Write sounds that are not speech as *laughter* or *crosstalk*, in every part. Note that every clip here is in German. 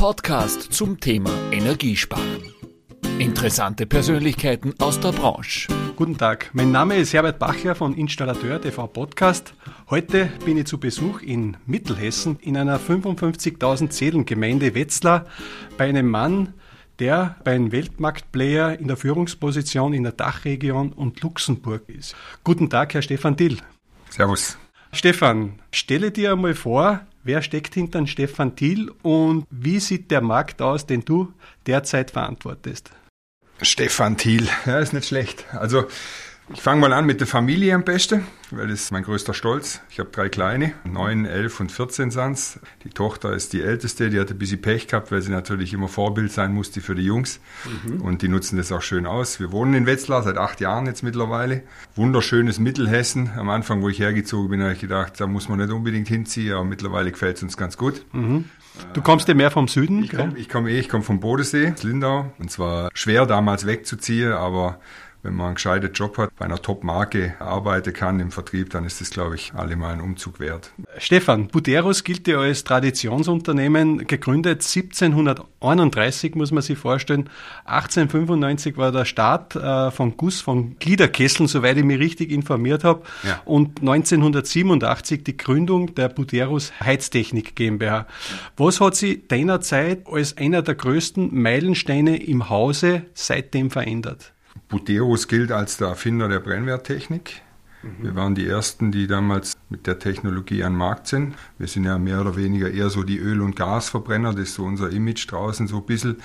Podcast zum Thema Energiesparen. Interessante Persönlichkeiten aus der Branche. Guten Tag, mein Name ist Herbert Bachler von Installateur TV Podcast. Heute bin ich zu Besuch in Mittelhessen in einer 55.000 Seelengemeinde Wetzlar bei einem Mann, der bei einem Weltmarktplayer in der Führungsposition in der Dachregion und Luxemburg ist. Guten Tag, Herr Stefan Dill. Servus. Stefan, stelle dir einmal vor, wer steckt hinter Stefan Thiel und wie sieht der Markt aus, den du derzeit verantwortest? Stefan Thiel, ja, ist nicht schlecht. Also ich fange mal an mit der Familie am besten, weil das ist mein größter Stolz. Ich habe drei kleine, neun, elf und 14 sind's. Die Tochter ist die älteste, die hatte ein bisschen Pech gehabt, weil sie natürlich immer Vorbild sein musste für die Jungs. Mhm. Und die nutzen das auch schön aus. Wir wohnen in Wetzlar seit acht Jahren jetzt mittlerweile. Wunderschönes Mittelhessen. Am Anfang, wo ich hergezogen bin, habe ich gedacht, da muss man nicht unbedingt hinziehen, aber mittlerweile gefällt es uns ganz gut. Mhm. Du kommst ja mehr vom Süden? Ich komme ich komm eh, ich komme vom Bodensee, Lindau. Und zwar schwer damals wegzuziehen, aber wenn man einen gescheiten Job hat, bei einer Top-Marke arbeiten kann im Vertrieb, dann ist das, glaube ich, allemal ein Umzug wert. Stefan, Buderus gilt ja als Traditionsunternehmen, gegründet 1731, muss man sich vorstellen. 1895 war der Start äh, von Guss von Gliederkesseln, soweit ich mich richtig informiert habe. Ja. Und 1987 die Gründung der Buderus Heiztechnik GmbH. Was hat sich deiner Zeit als einer der größten Meilensteine im Hause seitdem verändert? Buderus gilt als der Erfinder der Brennwerttechnik. Mhm. Wir waren die Ersten, die damals mit der Technologie an den Markt sind. Wir sind ja mehr oder weniger eher so die Öl- und Gasverbrenner. Das ist so unser Image draußen so ein bisschen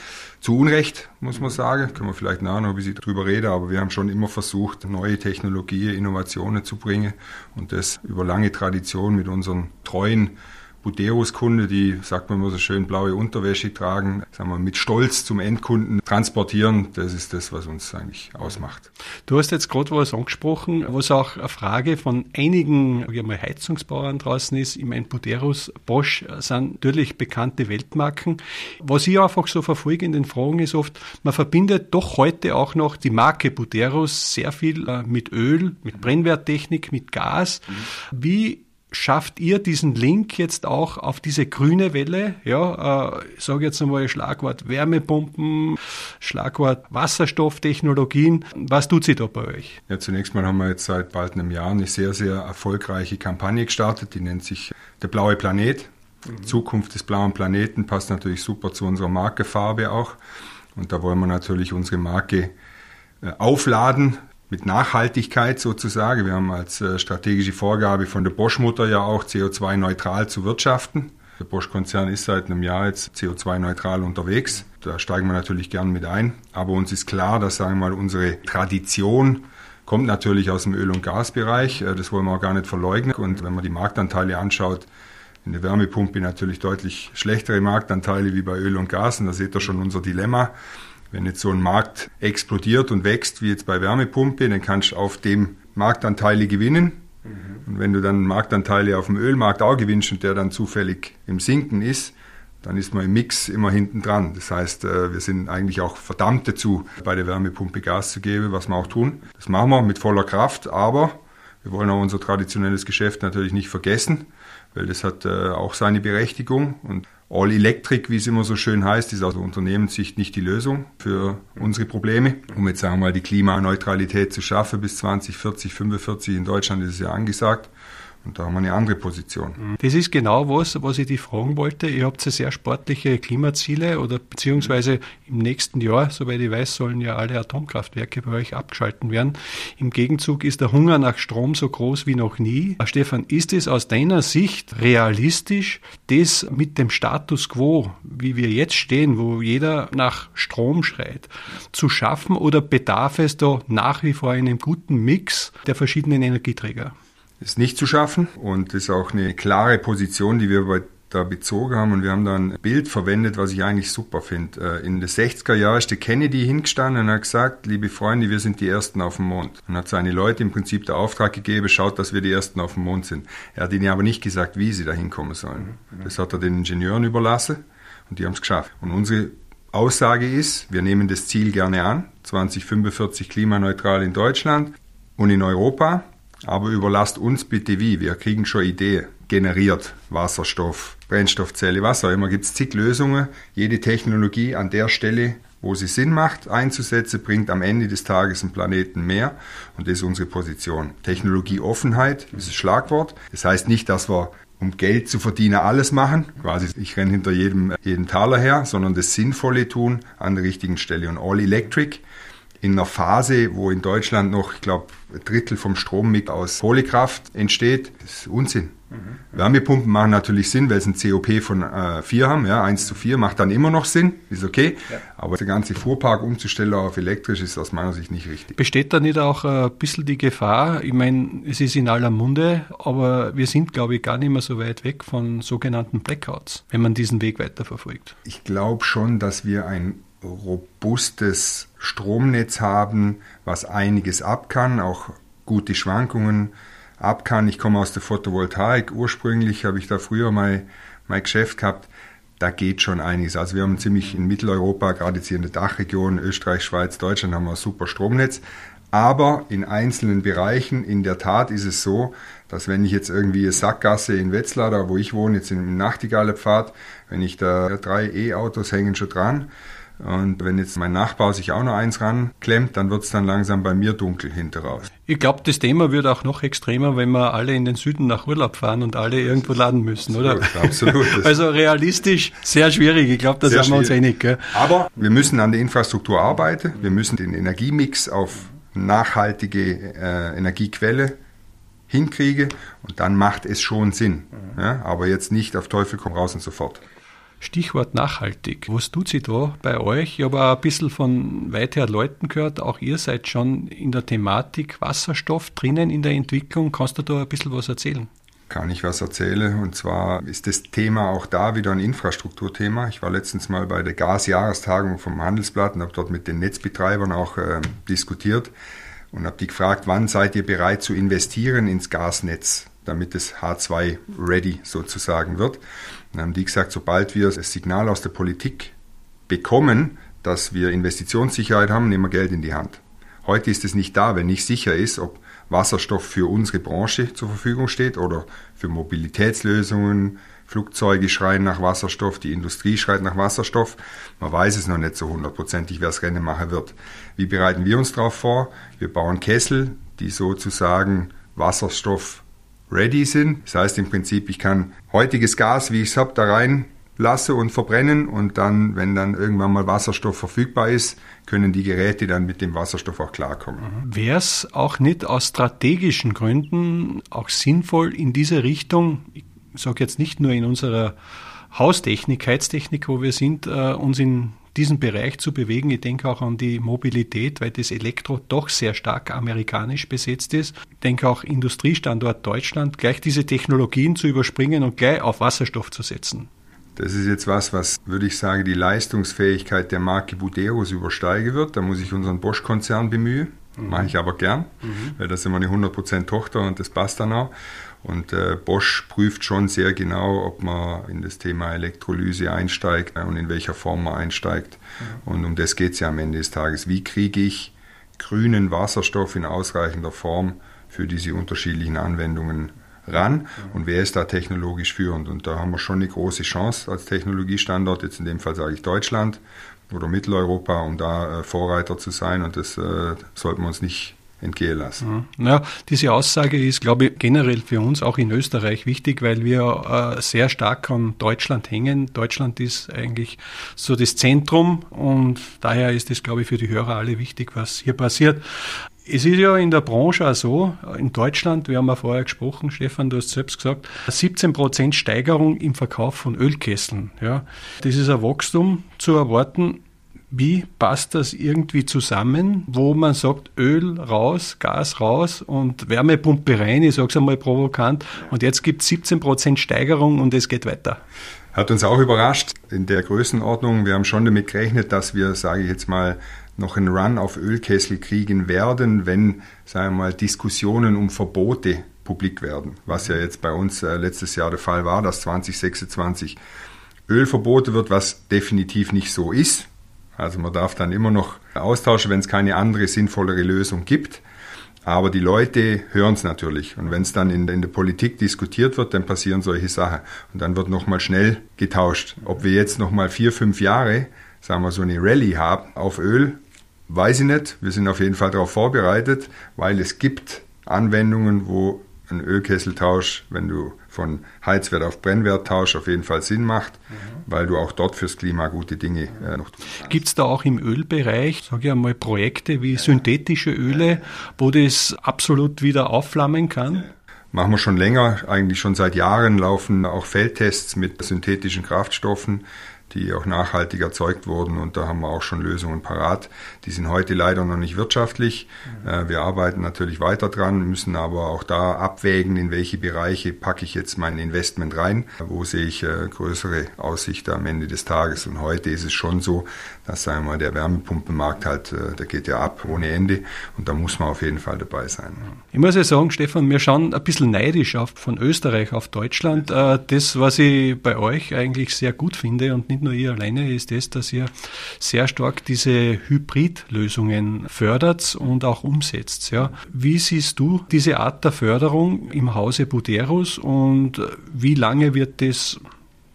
zu Unrecht, muss man sagen. Können wir vielleicht nachher noch ein bisschen drüber reden, aber wir haben schon immer versucht, neue Technologien, Innovationen zu bringen und das über lange Tradition mit unseren treuen Buderus-Kunde, die, sagt man immer so schön, blaue Unterwäsche tragen, sagen wir, mit Stolz zum Endkunden transportieren. Das ist das, was uns eigentlich ausmacht. Du hast jetzt gerade was angesprochen, was auch eine Frage von einigen mal, Heizungsbauern draußen ist. Ich meine, Buderus, Bosch sind natürlich bekannte Weltmarken. Was ich einfach so verfolge in den Fragen ist oft, man verbindet doch heute auch noch die Marke Buderus sehr viel äh, mit Öl, mit Brennwerttechnik, mit Gas. Mhm. Wie schafft ihr diesen Link jetzt auch auf diese grüne Welle? Ja, äh, ich sage jetzt einmal Schlagwort Wärmepumpen, Schlagwort Wasserstofftechnologien. Was tut sie da bei euch? Ja, zunächst mal haben wir jetzt seit bald einem Jahr eine sehr, sehr erfolgreiche Kampagne gestartet, die nennt sich Der blaue Planet. Mhm. Zukunft des blauen Planeten passt natürlich super zu unserer Markefarbe auch. Und da wollen wir natürlich unsere Marke äh, aufladen mit Nachhaltigkeit sozusagen. Wir haben als äh, strategische Vorgabe von der Bosch-Mutter ja auch CO2-neutral zu wirtschaften. Der Bosch-Konzern ist seit einem Jahr jetzt CO2-neutral unterwegs. Da steigen wir natürlich gern mit ein. Aber uns ist klar, dass, sagen wir mal, unsere Tradition kommt natürlich aus dem Öl- und Gasbereich. Äh, das wollen wir auch gar nicht verleugnen. Und wenn man die Marktanteile anschaut, in der Wärmepumpe natürlich deutlich schlechtere Marktanteile wie bei Öl und Gas. Und da seht ihr schon unser Dilemma. Wenn jetzt so ein Markt explodiert und wächst, wie jetzt bei Wärmepumpe, dann kannst du auf dem Marktanteile gewinnen. Mhm. Und wenn du dann Marktanteile auf dem Ölmarkt auch gewinnst und der dann zufällig im Sinken ist, dann ist man im Mix immer hinten dran. Das heißt, äh, wir sind eigentlich auch verdammt dazu, bei der Wärmepumpe Gas zu geben, was wir auch tun. Das machen wir mit voller Kraft, aber wir wollen auch unser traditionelles Geschäft natürlich nicht vergessen, weil das hat äh, auch seine Berechtigung und All Electric, wie es immer so schön heißt, ist aus Unternehmenssicht nicht die Lösung für unsere Probleme. Um jetzt sagen wir mal die Klimaneutralität zu schaffen bis 2040, 45 in Deutschland ist es ja angesagt. Und da haben wir eine andere Position. Das ist genau was, was ich dich fragen wollte. Ihr habt ja sehr sportliche Klimaziele oder beziehungsweise im nächsten Jahr, soweit ich weiß, sollen ja alle Atomkraftwerke bei euch abgeschalten werden. Im Gegenzug ist der Hunger nach Strom so groß wie noch nie. Stefan, ist es aus deiner Sicht realistisch, das mit dem Status quo, wie wir jetzt stehen, wo jeder nach Strom schreit, zu schaffen oder bedarf es da nach wie vor einem guten Mix der verschiedenen Energieträger? Ist nicht zu schaffen und das ist auch eine klare Position, die wir bei da bezogen haben und wir haben da ein Bild verwendet, was ich eigentlich super finde. Äh, in den 60er Jahren ist der Kennedy hingestanden und hat gesagt, liebe Freunde, wir sind die Ersten auf dem Mond. Und hat seine Leute im Prinzip der Auftrag gegeben, schaut, dass wir die Ersten auf dem Mond sind. Er hat ihnen aber nicht gesagt, wie sie da hinkommen sollen. Das hat er den Ingenieuren überlassen und die haben es geschafft. Und unsere Aussage ist, wir nehmen das Ziel gerne an, 2045 klimaneutral in Deutschland und in Europa. Aber überlasst uns bitte wie. Wir kriegen schon Idee. Generiert Wasserstoff, Brennstoffzelle, was auch immer. Gibt es zig Lösungen. Jede Technologie an der Stelle, wo sie Sinn macht, einzusetzen, bringt am Ende des Tages einen Planeten mehr. Und das ist unsere Position. Technologieoffenheit ist das Schlagwort. Das heißt nicht, dass wir um Geld zu verdienen alles machen. Quasi, ich renne hinter jedem, jedem Taler her, sondern das Sinnvolle tun an der richtigen Stelle. Und All Electric in einer Phase, wo in Deutschland noch, ich glaube, ein Drittel vom Strommix aus Kohlekraft entsteht, das ist Unsinn. Mhm. Wärmepumpen machen natürlich Sinn, weil sie ein COP von äh, 4 haben. Ja, 1 zu 4 macht dann immer noch Sinn, ist okay. Ja. Aber der ganze Fuhrpark umzustellen auf elektrisch ist aus meiner Sicht nicht richtig. Besteht da nicht auch ein bisschen die Gefahr? Ich meine, es ist in aller Munde, aber wir sind, glaube ich, gar nicht mehr so weit weg von sogenannten Blackouts, wenn man diesen Weg weiterverfolgt. Ich glaube schon, dass wir ein robustes Stromnetz haben, was einiges ab kann, auch gute Schwankungen ab kann. Ich komme aus der Photovoltaik. Ursprünglich habe ich da früher mein, mein Geschäft gehabt. Da geht schon einiges. Also wir haben ziemlich in Mitteleuropa, gerade jetzt hier in der Dachregion, Österreich, Schweiz, Deutschland, haben wir ein super Stromnetz. Aber in einzelnen Bereichen, in der Tat ist es so, dass wenn ich jetzt irgendwie eine Sackgasse in Wetzlar, da wo ich wohne, jetzt im Nachtigallerpfad, wenn ich da drei E-Autos hängen schon dran, und wenn jetzt mein Nachbar sich auch noch eins ranklemmt, dann wird es dann langsam bei mir dunkel hinter raus. Ich glaube, das Thema wird auch noch extremer, wenn wir alle in den Süden nach Urlaub fahren und alle irgendwo laden müssen, oder? Absolut. *laughs* also realistisch sehr schwierig. Ich glaube, da sind wir uns einig. Gell? Aber wir müssen an der Infrastruktur arbeiten. Wir müssen den Energiemix auf nachhaltige äh, Energiequelle hinkriegen und dann macht es schon Sinn. Ja? Aber jetzt nicht auf Teufel komm raus und so fort. Stichwort nachhaltig. Was tut sie da bei euch? Ich habe auch ein bisschen von weither Leuten gehört, auch ihr seid schon in der Thematik Wasserstoff drinnen in der Entwicklung. Kannst du da ein bisschen was erzählen? Kann ich was erzählen? Und zwar ist das Thema auch da wieder ein Infrastrukturthema. Ich war letztens mal bei der Gasjahrestagung vom Handelsblatt und habe dort mit den Netzbetreibern auch äh, diskutiert und habe die gefragt, wann seid ihr bereit zu investieren ins Gasnetz, damit es H2 ready sozusagen wird. Dann haben die gesagt, sobald wir das Signal aus der Politik bekommen, dass wir Investitionssicherheit haben, nehmen wir Geld in die Hand. Heute ist es nicht da, wenn nicht sicher ist, ob Wasserstoff für unsere Branche zur Verfügung steht oder für Mobilitätslösungen. Flugzeuge schreien nach Wasserstoff, die Industrie schreit nach Wasserstoff. Man weiß es noch nicht so hundertprozentig, wer das Rennen machen wird. Wie bereiten wir uns darauf vor? Wir bauen Kessel, die sozusagen Wasserstoff ready sind. Das heißt im Prinzip, ich kann heutiges Gas, wie ich es habe, da rein lasse und verbrennen und dann, wenn dann irgendwann mal Wasserstoff verfügbar ist, können die Geräte dann mit dem Wasserstoff auch klarkommen. Wäre es auch nicht aus strategischen Gründen auch sinnvoll in diese Richtung, ich sage jetzt nicht nur in unserer Haustechnik, Heiztechnik, wo wir sind, äh, uns in diesen Bereich zu bewegen. Ich denke auch an die Mobilität, weil das Elektro doch sehr stark amerikanisch besetzt ist. Ich denke auch Industriestandort Deutschland, gleich diese Technologien zu überspringen und gleich auf Wasserstoff zu setzen. Das ist jetzt was, was, würde ich sagen, die Leistungsfähigkeit der Marke Buderos übersteigen wird. Da muss ich unseren Bosch-Konzern bemühen. Mhm. Mache ich aber gern, mhm. weil das ist immer eine 100% Tochter und das passt dann auch. Und äh, Bosch prüft schon sehr genau, ob man in das Thema Elektrolyse einsteigt und in welcher Form man einsteigt. Mhm. Und um das geht es ja am Ende des Tages. Wie kriege ich grünen Wasserstoff in ausreichender Form für diese unterschiedlichen Anwendungen ran und wer ist da technologisch führend? Und da haben wir schon eine große Chance als Technologiestandort, jetzt in dem Fall sage ich Deutschland oder Mitteleuropa, um da äh, Vorreiter zu sein und das äh, sollten wir uns nicht entgehen lassen. Ja, diese Aussage ist, glaube ich, generell für uns auch in Österreich wichtig, weil wir äh, sehr stark an Deutschland hängen. Deutschland ist eigentlich so das Zentrum und daher ist es, glaube ich, für die Hörer alle wichtig, was hier passiert. Es ist ja in der Branche auch so, in Deutschland, wir haben ja vorher gesprochen, Stefan, du hast selbst gesagt, 17 Prozent Steigerung im Verkauf von Ölkesseln. Ja. Das ist ein Wachstum zu erwarten. Wie passt das irgendwie zusammen, wo man sagt, Öl raus, Gas raus und Wärmepumpe rein, ich sage es einmal provokant, und jetzt gibt es 17 Prozent Steigerung und es geht weiter? Hat uns auch überrascht in der Größenordnung. Wir haben schon damit gerechnet, dass wir, sage ich jetzt mal, noch einen Run auf Ölkessel kriegen werden, wenn, sagen wir mal, Diskussionen um Verbote publik werden. Was ja jetzt bei uns äh, letztes Jahr der Fall war, dass 2026 Ölverbote wird, was definitiv nicht so ist. Also man darf dann immer noch austauschen, wenn es keine andere sinnvollere Lösung gibt. Aber die Leute hören es natürlich. Und wenn es dann in, in, der Politik diskutiert wird, dann passieren solche Sachen. Und dann wird nochmal schnell getauscht. Ob wir jetzt nochmal vier, fünf Jahre, sagen wir, so eine Rallye haben auf Öl, weiß ich nicht. Wir sind auf jeden Fall darauf vorbereitet, weil es gibt Anwendungen, wo ein Ölkesseltausch, wenn du von Heizwert auf Brennwerttausch auf jeden Fall Sinn macht, mhm. weil du auch dort fürs Klima gute Dinge äh, noch tun kannst. Gibt es da auch im Ölbereich, sage ich einmal, Projekte wie synthetische Öle, wo das absolut wieder aufflammen kann? Machen wir schon länger, eigentlich schon seit Jahren laufen auch Feldtests mit synthetischen Kraftstoffen die auch nachhaltig erzeugt wurden. Und da haben wir auch schon Lösungen parat. Die sind heute leider noch nicht wirtschaftlich. Mhm. Wir arbeiten natürlich weiter dran, müssen aber auch da abwägen, in welche Bereiche packe ich jetzt mein Investment rein, wo sehe ich äh, größere Aussichten am Ende des Tages. Und heute ist es schon so, dass sagen wir mal, der Wärmepumpenmarkt halt, äh, der geht ja ab ohne Ende. Und da muss man auf jeden Fall dabei sein. Ich muss ja sagen, Stefan, wir schauen ein bisschen neidisch auf, von Österreich auf Deutschland. Äh, das, was ich bei euch eigentlich sehr gut finde und nicht nur ihr alleine, ist das, dass ihr sehr stark diese Hybridlösungen fördert und auch umsetzt. Ja. Wie siehst du diese Art der Förderung im Hause Buderus und wie lange wird das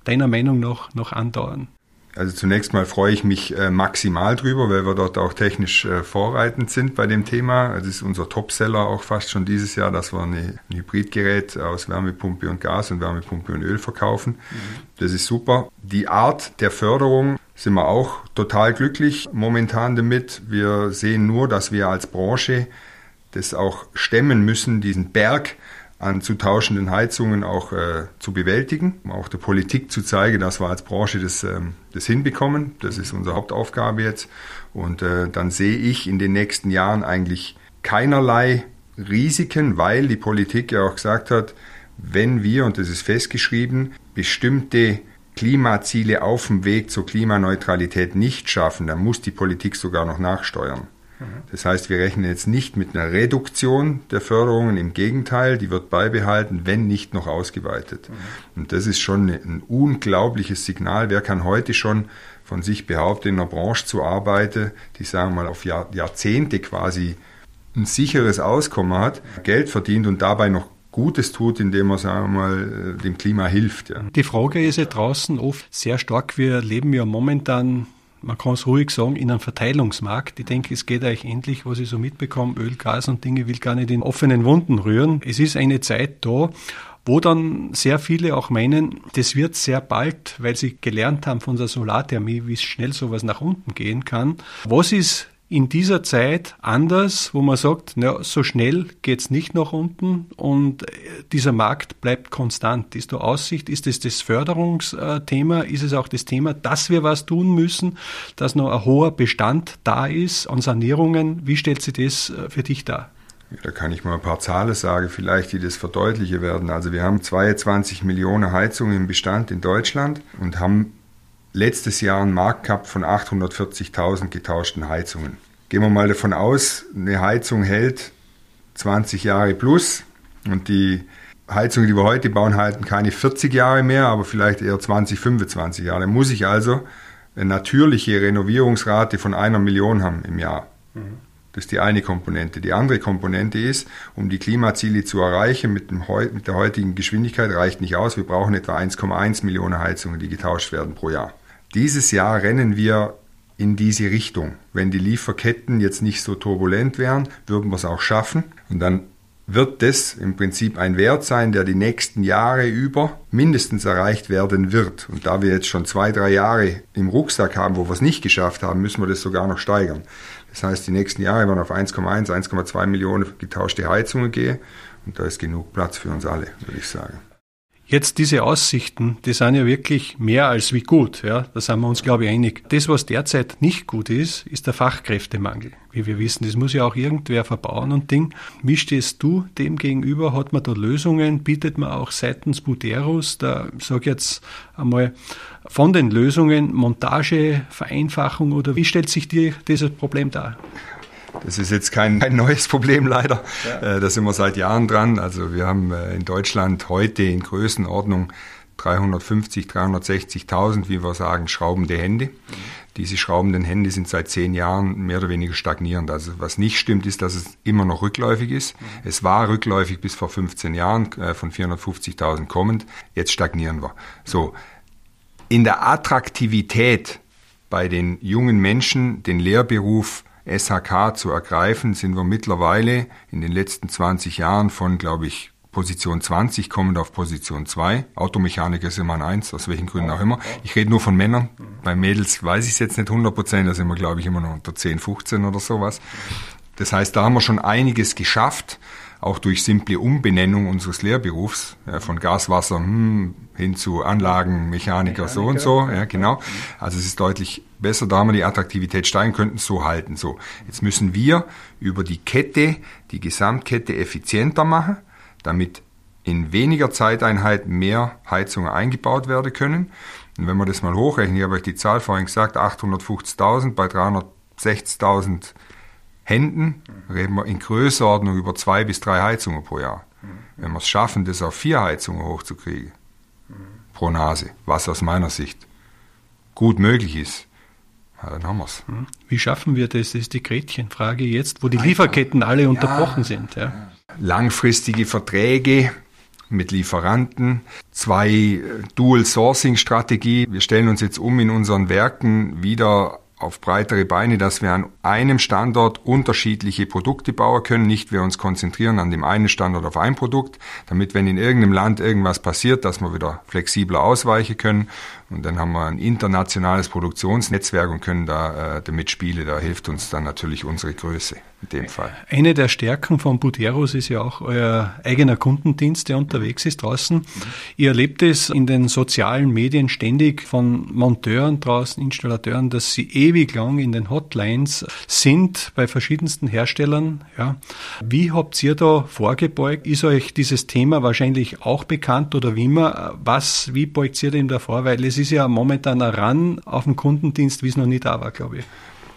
deiner Meinung nach noch andauern? Also zunächst mal freue ich mich äh, maximal drüber, weil wir dort auch technisch äh, vorreitend sind bei dem Thema. Das ist unser Topseller auch fast schon dieses Jahr, dass wir ein Hybridgerät aus Wärmepumpe und Gas und Wärmepumpe und Öl verkaufen. Mhm. Das ist super. Die Art der Förderung sind wir auch total glücklich momentan damit. Wir sehen nur, dass wir als Branche das auch stemmen müssen, diesen Berg an zu tauschenden Heizungen auch äh, zu bewältigen, um auch der Politik zu zeigen, dass wir als Branche das, ähm, das hinbekommen. Das ist unsere Hauptaufgabe jetzt. Und äh, dann sehe ich in den nächsten Jahren eigentlich keinerlei Risiken, weil die Politik ja auch gesagt hat, wenn wir, und das ist festgeschrieben, bestimmte Klimaziele auf dem Weg zur Klimaneutralität nicht schaffen, dann muss die Politik sogar noch nachsteuern. Das heißt, wir rechnen jetzt nicht mit einer Reduktion der Förderungen, im Gegenteil, die wird beibehalten, wenn nicht noch ausgeweitet. Und das ist schon ein unglaubliches Signal. Wer kann heute schon von sich behaupten, in einer Branche zu arbeiten, die sagen wir mal auf Jahr, Jahrzehnte quasi ein sicheres Auskommen hat, Geld verdient und dabei noch Gutes tut, indem man, sagen wir mal, dem Klima hilft. Ja. Die Frage ist ja draußen oft sehr stark. Wir leben ja momentan man kann es ruhig sagen, in einem Verteilungsmarkt. Ich denke, es geht euch endlich, was ich so mitbekomme, Öl, Gas und Dinge, will gar nicht in offenen Wunden rühren. Es ist eine Zeit da, wo dann sehr viele auch meinen, das wird sehr bald, weil sie gelernt haben von der Solarthermie, wie schnell sowas nach unten gehen kann. Was ist in dieser Zeit anders, wo man sagt, na, so schnell geht's nicht nach unten und äh, dieser Markt bleibt konstant. Ist da Aussicht? Ist es das, Förderungsthema? Ist es auch das Thema, dass wir was tun müssen, dass noch ein hoher Bestand da ist an Sanierungen? Wie stellt sich das äh, für dich dar? Da kann ich mal ein paar Zahlen sagen, vielleicht, die das verdeutlichen werden. Also wir haben 22 Millionen Heizungen im Bestand in Deutschland und haben letztes Jahr einen Markt gehabt von 840.000 getauschten Heizungen. Gehen wir mal davon aus, eine Heizung hält 20 Jahre plus und die Heizungen, die wir heute bauen, halten keine 40 Jahre mehr, aber vielleicht eher 20, 25 Jahre. Dann muss ich also eine natürliche Renovierungsrate von einer Million haben im Jahr. Mhm. Das ist die eine Komponente. Die andere Komponente ist, um die Klimaziele zu erreichen mit, dem, mit der heutigen Geschwindigkeit reicht nicht aus. Wir brauchen etwa 1,1 Millionen Heizungen, die getauscht werden pro Jahr. Dieses Jahr rennen wir in diese Richtung. Wenn die Lieferketten jetzt nicht so turbulent wären, würden wir es auch schaffen. Und dann wird das im Prinzip ein Wert sein, der die nächsten Jahre über mindestens erreicht werden wird. Und da wir jetzt schon zwei, drei Jahre im Rucksack haben, wo wir es nicht geschafft haben, müssen wir das sogar noch steigern. Das heißt, die nächsten Jahre werden auf 1,1, 1,2 Millionen getauschte Heizungen gehen. Und da ist genug Platz für uns alle, würde ich sagen. Jetzt diese Aussichten, die sind ja wirklich mehr als wie gut. Ja, da sind wir uns, glaube ich, einig. Das, was derzeit nicht gut ist, ist der Fachkräftemangel. Wie wir wissen, das muss ja auch irgendwer verbauen und Ding. Wie stehst du dem gegenüber? Hat man da Lösungen? Bietet man auch seitens Buderus, da sag jetzt einmal von den Lösungen Montage, Vereinfachung oder wie stellt sich dir dieses Problem dar? Das ist jetzt kein, kein neues Problem leider. Ja. Äh, da sind wir seit Jahren dran. Also wir haben äh, in Deutschland heute in Größenordnung 350, 360.000, wie wir sagen, schraubende Hände. Diese schraubenden Hände sind seit zehn Jahren mehr oder weniger stagnierend. Also was nicht stimmt, ist, dass es immer noch rückläufig ist. Es war rückläufig bis vor 15 Jahren, äh, von 450.000 kommend. Jetzt stagnieren wir. So. In der Attraktivität bei den jungen Menschen, den Lehrberuf SHK zu ergreifen, sind wir mittlerweile in den letzten 20 Jahren von, glaube ich, Position 20 kommend auf Position 2. Automechaniker ist immer ein 1, aus welchen Gründen auch immer. Ich rede nur von Männern. Bei Mädels weiß ich es jetzt nicht 100 Prozent, da sind wir, glaube ich, immer noch unter 10, 15 oder sowas. Das heißt, da haben wir schon einiges geschafft auch durch simple Umbenennung unseres Lehrberufs, ja, von Gaswasser hm, hin zu Anlagenmechaniker so und so, ja, genau. Also es ist deutlich besser, da haben wir die Attraktivität steigen, könnten so halten. So, jetzt müssen wir über die Kette, die Gesamtkette effizienter machen, damit in weniger Zeiteinheit mehr Heizungen eingebaut werden können. Und wenn wir das mal hochrechnen, ich habe euch die Zahl vorhin gesagt, 850.000 bei 360.000 Händen reden wir in Größenordnung über zwei bis drei Heizungen pro Jahr. Wenn wir es schaffen, das auf vier Heizungen hochzukriegen, pro Nase, was aus meiner Sicht gut möglich ist, ja, dann haben wir es. Hm. Wie schaffen wir das? Das ist die Gretchenfrage jetzt, wo die Lieferketten alle unterbrochen ja, sind. Ja. Langfristige Verträge mit Lieferanten, zwei Dual-Sourcing-Strategie. Wir stellen uns jetzt um in unseren Werken wieder auf breitere Beine, dass wir an einem Standort unterschiedliche Produkte bauen können, nicht wir uns konzentrieren an dem einen Standort auf ein Produkt, damit wenn in irgendeinem Land irgendwas passiert, dass wir wieder flexibler ausweichen können und dann haben wir ein internationales Produktionsnetzwerk und können da äh, damit spielen. Da hilft uns dann natürlich unsere Größe in dem Fall. Eine der Stärken von Buteros ist ja auch euer eigener Kundendienst, der unterwegs ist draußen. Ihr erlebt es in den sozialen Medien ständig von Monteuren draußen, Installateuren, dass sie ewig lang in den Hotlines sind bei verschiedensten Herstellern. Ja. Wie habt ihr da vorgebeugt? Ist euch dieses Thema wahrscheinlich auch bekannt oder wie immer? Was, wie beugt ihr dem davor? Weil es ist ja momentan ein Ran auf dem Kundendienst, wie es noch nie da war, glaube ich.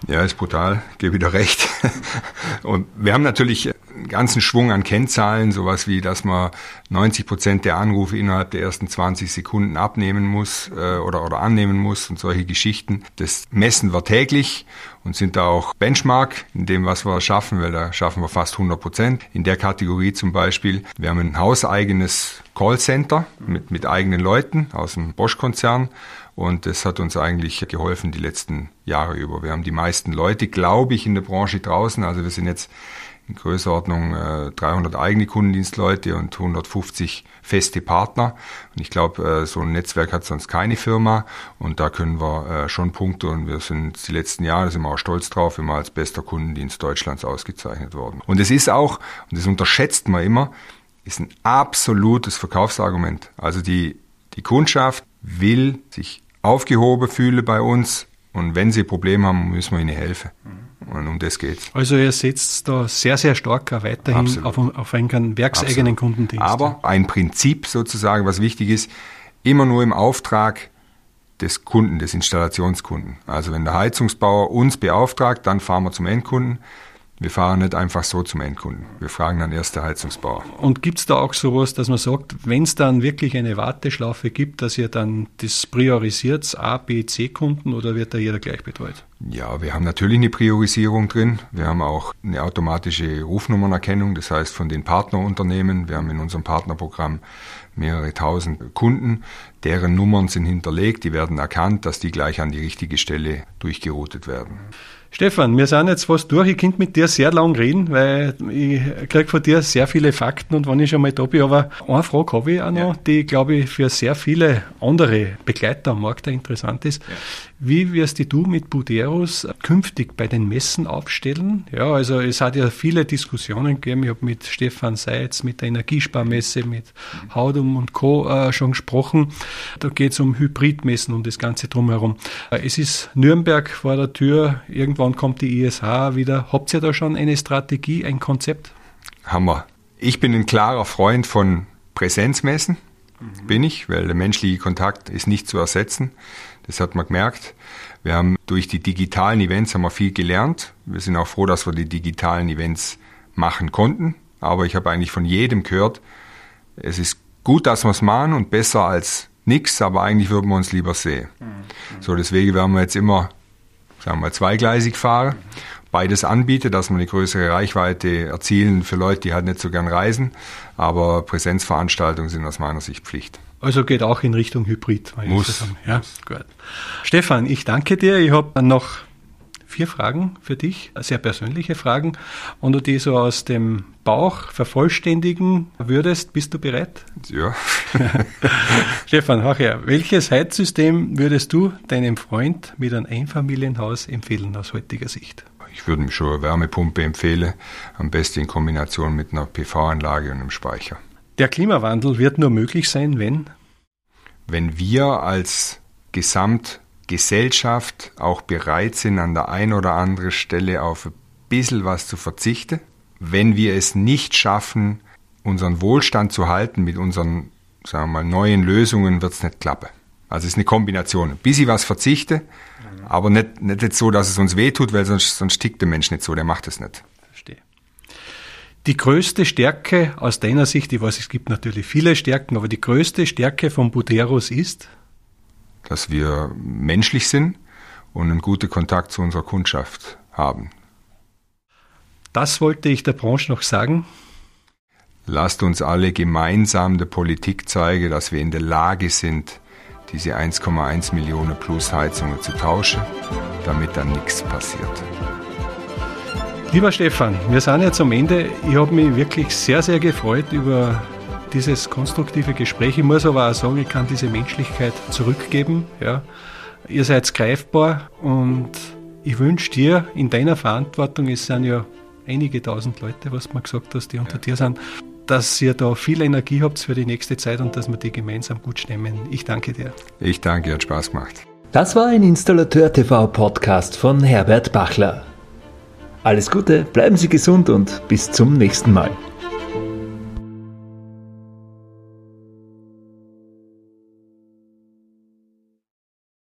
Ja, ist brutal, gebe wieder recht. *laughs* Und wir haben natürlich einen ganzen Schwung an Kennzahlen, sowas wie, dass man 90 Prozent der Anrufe innerhalb der ersten 20 Sekunden abnehmen muss äh, oder, oder annehmen muss und solche Geschichten. Das messen wir täglich und sind da auch Benchmark in dem, was wir schaffen, weil da schaffen wir fast 100 Prozent. In der Kategorie zum Beispiel, wir haben ein hauseigenes Callcenter mit, mit eigenen Leuten aus dem Bosch-Konzern und das hat uns eigentlich geholfen die letzten Jahre über. Wir haben die meisten Leute, glaube ich, in der Branche draußen. Also wir sind jetzt in Größenordnung äh, 300 eigene Kundendienstleute und 150 feste Partner. Und ich glaube, äh, so ein Netzwerk hat sonst keine Firma. Und da können wir äh, schon Punkte. Und wir sind die letzten Jahre, da sind wir auch stolz drauf, immer als bester Kundendienst Deutschlands ausgezeichnet worden. Und es ist auch, und das unterschätzt man immer, ist ein absolutes Verkaufsargument. Also die, die Kundschaft will sich aufgehoben fühlen bei uns und wenn sie Probleme haben, müssen wir ihnen helfen. Und um das geht's. Also ihr setzt da sehr, sehr stark weiterhin auf, auf, einen werkseigenen Absolut. Kundendienst. Aber ein Prinzip sozusagen, was wichtig ist, immer nur im Auftrag des Kunden, des Installationskunden. Also wenn der Heizungsbauer uns beauftragt, dann fahren wir zum Endkunden. Wir fahren nicht einfach so zum Endkunden. Wir fragen dann erst der Heizungsbauer. Und gibt es da auch sowas, dass man sagt, wenn es dann wirklich eine Warteschlaufe gibt, dass ihr dann das priorisiert, A, B, C-Kunden oder wird da jeder gleich betreut? Ja, wir haben natürlich eine Priorisierung drin. Wir haben auch eine automatische Rufnummernerkennung, das heißt von den Partnerunternehmen. Wir haben in unserem Partnerprogramm mehrere tausend Kunden, deren Nummern sind hinterlegt, die werden erkannt, dass die gleich an die richtige Stelle durchgeroutet werden. Stefan, wir sind jetzt fast durch. Ich könnte mit dir sehr lang reden, weil ich kriege von dir sehr viele Fakten und wenn ich schon mal da bin, aber eine Frage habe ich auch noch, ja. die, glaube ich, für sehr viele andere Begleiter am Markt interessant ist. Ja. Wie wirst du mit Buderos künftig bei den Messen aufstellen? Ja, also es hat ja viele Diskussionen gegeben. Ich habe mit Stefan Seitz, mit der Energiesparmesse, mit Haudum und Co. Äh, schon gesprochen. Da geht es um Hybridmessen und das Ganze drumherum. Äh, es ist Nürnberg vor der Tür. Irgendwann kommt die ISH wieder. Habt ihr da schon eine Strategie, ein Konzept? Hammer. Ich bin ein klarer Freund von Präsenzmessen. Mhm. Bin ich, weil der menschliche Kontakt ist nicht zu ersetzen. Das hat man gemerkt. Wir haben durch die digitalen Events haben wir viel gelernt. Wir sind auch froh, dass wir die digitalen Events machen konnten. Aber ich habe eigentlich von jedem gehört, es ist gut, dass wir es machen und besser als nichts, aber eigentlich würden wir uns lieber sehen. Mhm. So, deswegen werden wir jetzt immer, sagen wir zweigleisig fahren. Beides anbieten, dass wir eine größere Reichweite erzielen für Leute, die halt nicht so gern reisen. Aber Präsenzveranstaltungen sind aus meiner Sicht Pflicht. Also geht auch in Richtung Hybrid. Muss. Ja, gut. Stefan, ich danke dir. Ich habe noch vier Fragen für dich, sehr persönliche Fragen. Wenn du die so aus dem Bauch vervollständigen würdest, bist du bereit? Ja. *laughs* Stefan, hör her. Welches Heizsystem würdest du deinem Freund mit einem Einfamilienhaus empfehlen aus heutiger Sicht? Ich würde ihm schon eine Wärmepumpe empfehlen, am besten in Kombination mit einer PV-Anlage und einem Speicher. Der Klimawandel wird nur möglich sein, wenn? Wenn wir als Gesamtgesellschaft auch bereit sind, an der einen oder anderen Stelle auf ein bisschen was zu verzichten. Wenn wir es nicht schaffen, unseren Wohlstand zu halten mit unseren sagen wir mal, neuen Lösungen, wird es nicht klappen. Also es ist eine Kombination. Ein bisschen was verzichte. Aber nicht, nicht jetzt so, dass es uns wehtut, weil sonst, sonst tickt der Mensch nicht so, der macht es nicht. Die größte Stärke aus deiner Sicht, ich weiß, es gibt natürlich viele Stärken, aber die größte Stärke von Buderus ist? Dass wir menschlich sind und einen guten Kontakt zu unserer Kundschaft haben. Das wollte ich der Branche noch sagen. Lasst uns alle gemeinsam der Politik zeigen, dass wir in der Lage sind, diese 1,1 Millionen plus Heizungen zu tauschen, damit dann nichts passiert. Lieber Stefan, wir sind jetzt am Ende. Ich habe mich wirklich sehr, sehr gefreut über dieses konstruktive Gespräch. Ich muss aber auch sagen, ich kann diese Menschlichkeit zurückgeben. Ja. Ihr seid greifbar und ich wünsche dir in deiner Verantwortung, es sind ja einige tausend Leute, was du mir gesagt hast, die unter dir sind, dass ihr da viel Energie habt für die nächste Zeit und dass wir die gemeinsam gut stemmen. Ich danke dir. Ich danke, hat Spaß gemacht. Das war ein Installateur TV Podcast von Herbert Bachler. Alles Gute, bleiben Sie gesund und bis zum nächsten Mal.